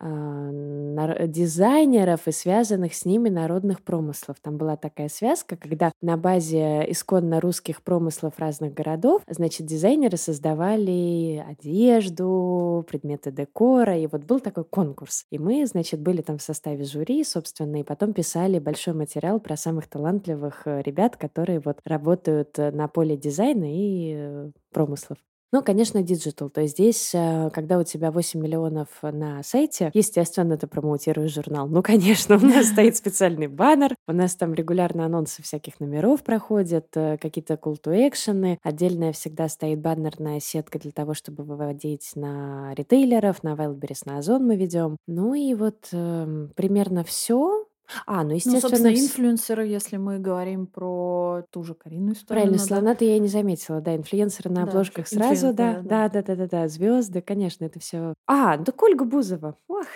дизайнеров и связанных с ними народных промыслов. Там была такая связка, когда на базе исконно русских промыслов разных городов, значит, дизайнеры создавали одежду, предметы декора, и вот был такой конкурс. И мы, значит, были там в составе жюри, собственно, и потом писали большой материал про самых талантливых э, ребят, которые вот работают э, на поле дизайна и э, промыслов. Ну, конечно, digital. То есть здесь, э, когда у тебя 8 миллионов на сайте, естественно, ты промоутируешь журнал. Ну, конечно, у нас стоит специальный баннер, у нас там регулярно анонсы всяких номеров проходят, э, какие-то call to action, отдельная всегда стоит баннерная сетка для того, чтобы выводить на ритейлеров, на Wildberries, на Озон мы ведем. Ну и вот э, примерно все. А, ну, естественно... Ну, собственно, инфлюенсеры, если мы говорим про ту же Карину Истомину. Правильно, слона-то я не заметила, да, инфлюенсеры на да, обложках сразу, да, да, да, да, да, да, звезды, конечно, это все. А, да Ольга Бузова, ох.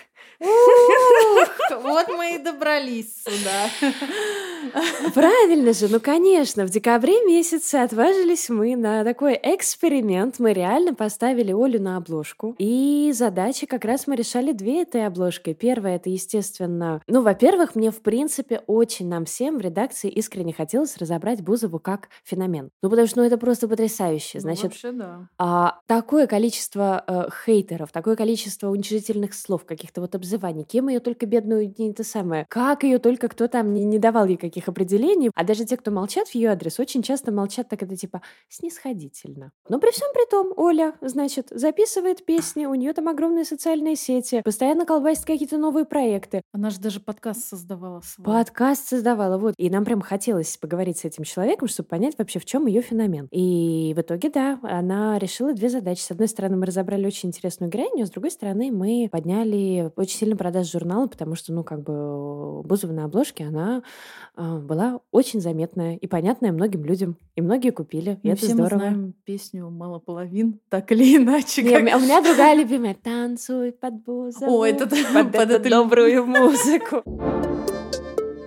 Вот мы и добрались сюда. Правильно же, ну конечно, в декабре месяце отважились мы на такой эксперимент. Мы реально поставили Олю на обложку. И задачи как раз мы решали две этой обложкой. Первая это, естественно, ну, во-первых, мне в принципе очень нам всем в редакции искренне хотелось разобрать Бузову как феномен. Ну, потому что ну, это просто потрясающе. Ну, Значит, ну, вообще, да. а, такое количество э, хейтеров, такое количество уничижительных слов, каких-то вот обзываний, кем ее только бедную не это самое, как ее только кто там не, не давал ей каких определений. А даже те, кто молчат в ее адрес, очень часто молчат так это типа снисходительно. Но при всем при том, Оля, значит, записывает песни, у нее там огромные социальные сети, постоянно колбасит какие-то новые проекты. Она же даже подкаст создавала свой. Подкаст создавала, вот. И нам прям хотелось поговорить с этим человеком, чтобы понять вообще, в чем ее феномен. И в итоге, да, она решила две задачи. С одной стороны, мы разобрали очень интересную героиню, а с другой стороны, мы подняли очень сильно продаж журнала, потому что, ну, как бы Бузова на обложке, она э, была очень заметная и понятная многим людям. И многие купили, и Мы это все здорово. Мы знаем песню «Мало половин», так или иначе. Не, как... У меня другая любимая «Танцуй под Бузову». О, это под, под эту добрую музыку.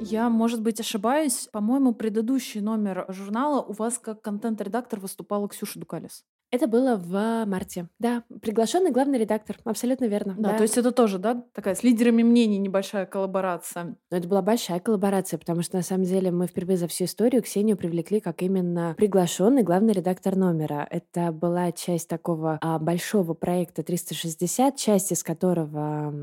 Я, может быть, ошибаюсь. По-моему, предыдущий номер журнала у вас как контент-редактор выступала Ксюша Дукалис. Это было в марте. Да, приглашенный главный редактор. Абсолютно верно. Да, да, то есть это тоже, да, такая с лидерами мнений небольшая коллаборация. Но это была большая коллаборация, потому что на самом деле мы впервые за всю историю Ксению привлекли как именно приглашенный главный редактор номера. Это была часть такого а, большого проекта 360, часть из которого,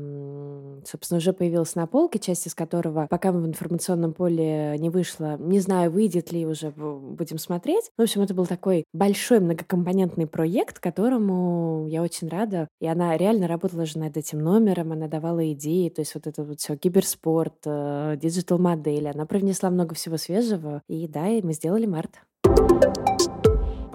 собственно, уже появилась на полке, часть из которого пока в информационном поле не вышла. Не знаю, выйдет ли уже, будем смотреть. В общем, это был такой большой многокомпонентный клиентный проект, которому я очень рада. И она реально работала же над этим номером, она давала идеи, то есть вот это вот все киберспорт, э, диджитал-модели. Она привнесла много всего свежего. И да, и мы сделали март.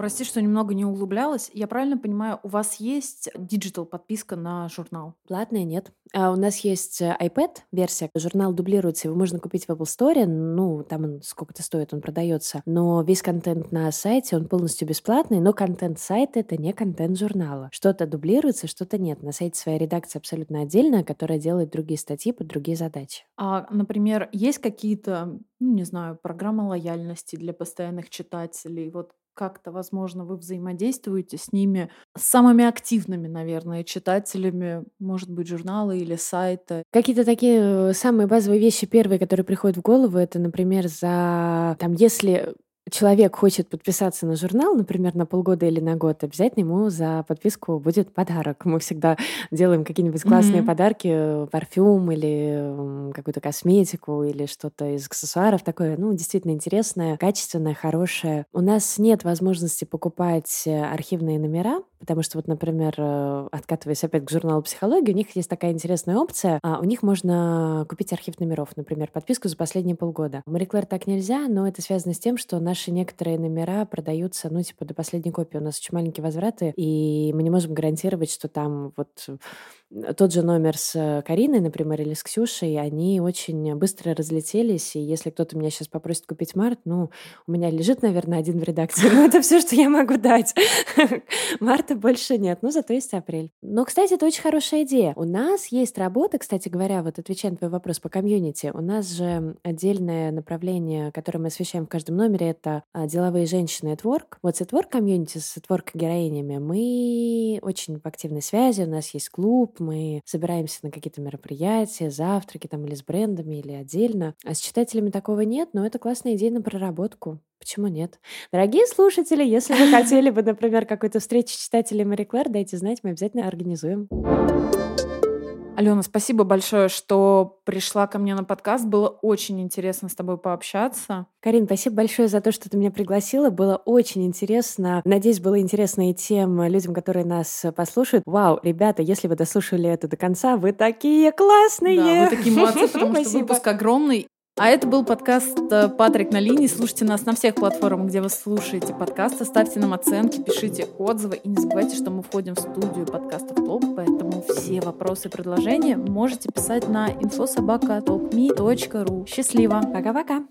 Прости, что немного не углублялась. Я правильно понимаю, у вас есть digital подписка на журнал? Платная нет. А у нас есть э, iPad-версия. Журнал дублируется, его можно купить в Apple Store. Ну, там он сколько-то стоит, он продается. Но весь контент на сайте, он полностью бесплатный, но контент сайта — это не контент журнала. Что-то дублируется, что-то нет. На сайте своя редакция абсолютно отдельная, которая делает другие статьи под другие задачи. А, например, есть какие-то, ну, не знаю, программы лояльности для постоянных читателей? Вот как-то, возможно, вы взаимодействуете с ними, с самыми активными, наверное, читателями, может быть, журнала или сайта. Какие-то такие э, самые базовые вещи первые, которые приходят в голову, это, например, за там, если человек хочет подписаться на журнал, например, на полгода или на год, обязательно ему за подписку будет подарок. Мы всегда делаем какие-нибудь классные mm-hmm. подарки, парфюм или какую-то косметику или что-то из аксессуаров такое, ну, действительно интересное, качественное, хорошее. У нас нет возможности покупать э, архивные номера, потому что вот, например, э, откатываясь опять к журналу психологии, у них есть такая интересная опция, а у них можно купить архив номеров, например, подписку за последние полгода. У Мари Клэр так нельзя, но это связано с тем, что наши некоторые номера продаются, ну, типа, до последней копии. У нас очень маленькие возвраты, и мы не можем гарантировать, что там вот тот же номер с э, Кариной, например, или с Ксюшей, они очень быстро разлетелись, и если кто-то меня сейчас попросит купить март, ну, у меня лежит, наверное, один в редакции, но это все, что я могу дать. Марта больше нет, но зато есть апрель. Но, кстати, это очень хорошая идея. У нас есть работа, кстати говоря, вот отвечая на твой вопрос по комьюнити, у нас же отдельное направление, которое мы освещаем в каждом номере, это а, деловые женщины at work. Вот с work комьюнити, с work героинями мы очень в активной связи, у нас есть клуб, мы собираемся на какие-то мероприятия, завтраки там или с брендами, или отдельно. А с читателями такого нет, но это классная идея на проработку. Почему нет? Дорогие слушатели, если вы хотели бы, например, какую-то встречу читателей Мари Клэр, дайте знать, мы обязательно организуем. Алена, спасибо большое, что пришла ко мне на подкаст. Было очень интересно с тобой пообщаться. Карин, спасибо большое за то, что ты меня пригласила. Было очень интересно. Надеюсь, было интересно и тем людям, которые нас послушают. Вау, ребята, если вы дослушали это до конца, вы такие классные! Да, вы такие молодцы, потому что выпуск огромный. А это был подкаст э, «Патрик на линии». Слушайте нас на всех платформах, где вы слушаете подкасты. Ставьте нам оценки, пишите отзывы. И не забывайте, что мы входим в студию подкастов «Толк», поэтому все вопросы и предложения можете писать на infosobaka.talkme.ru. Счастливо! Пока-пока!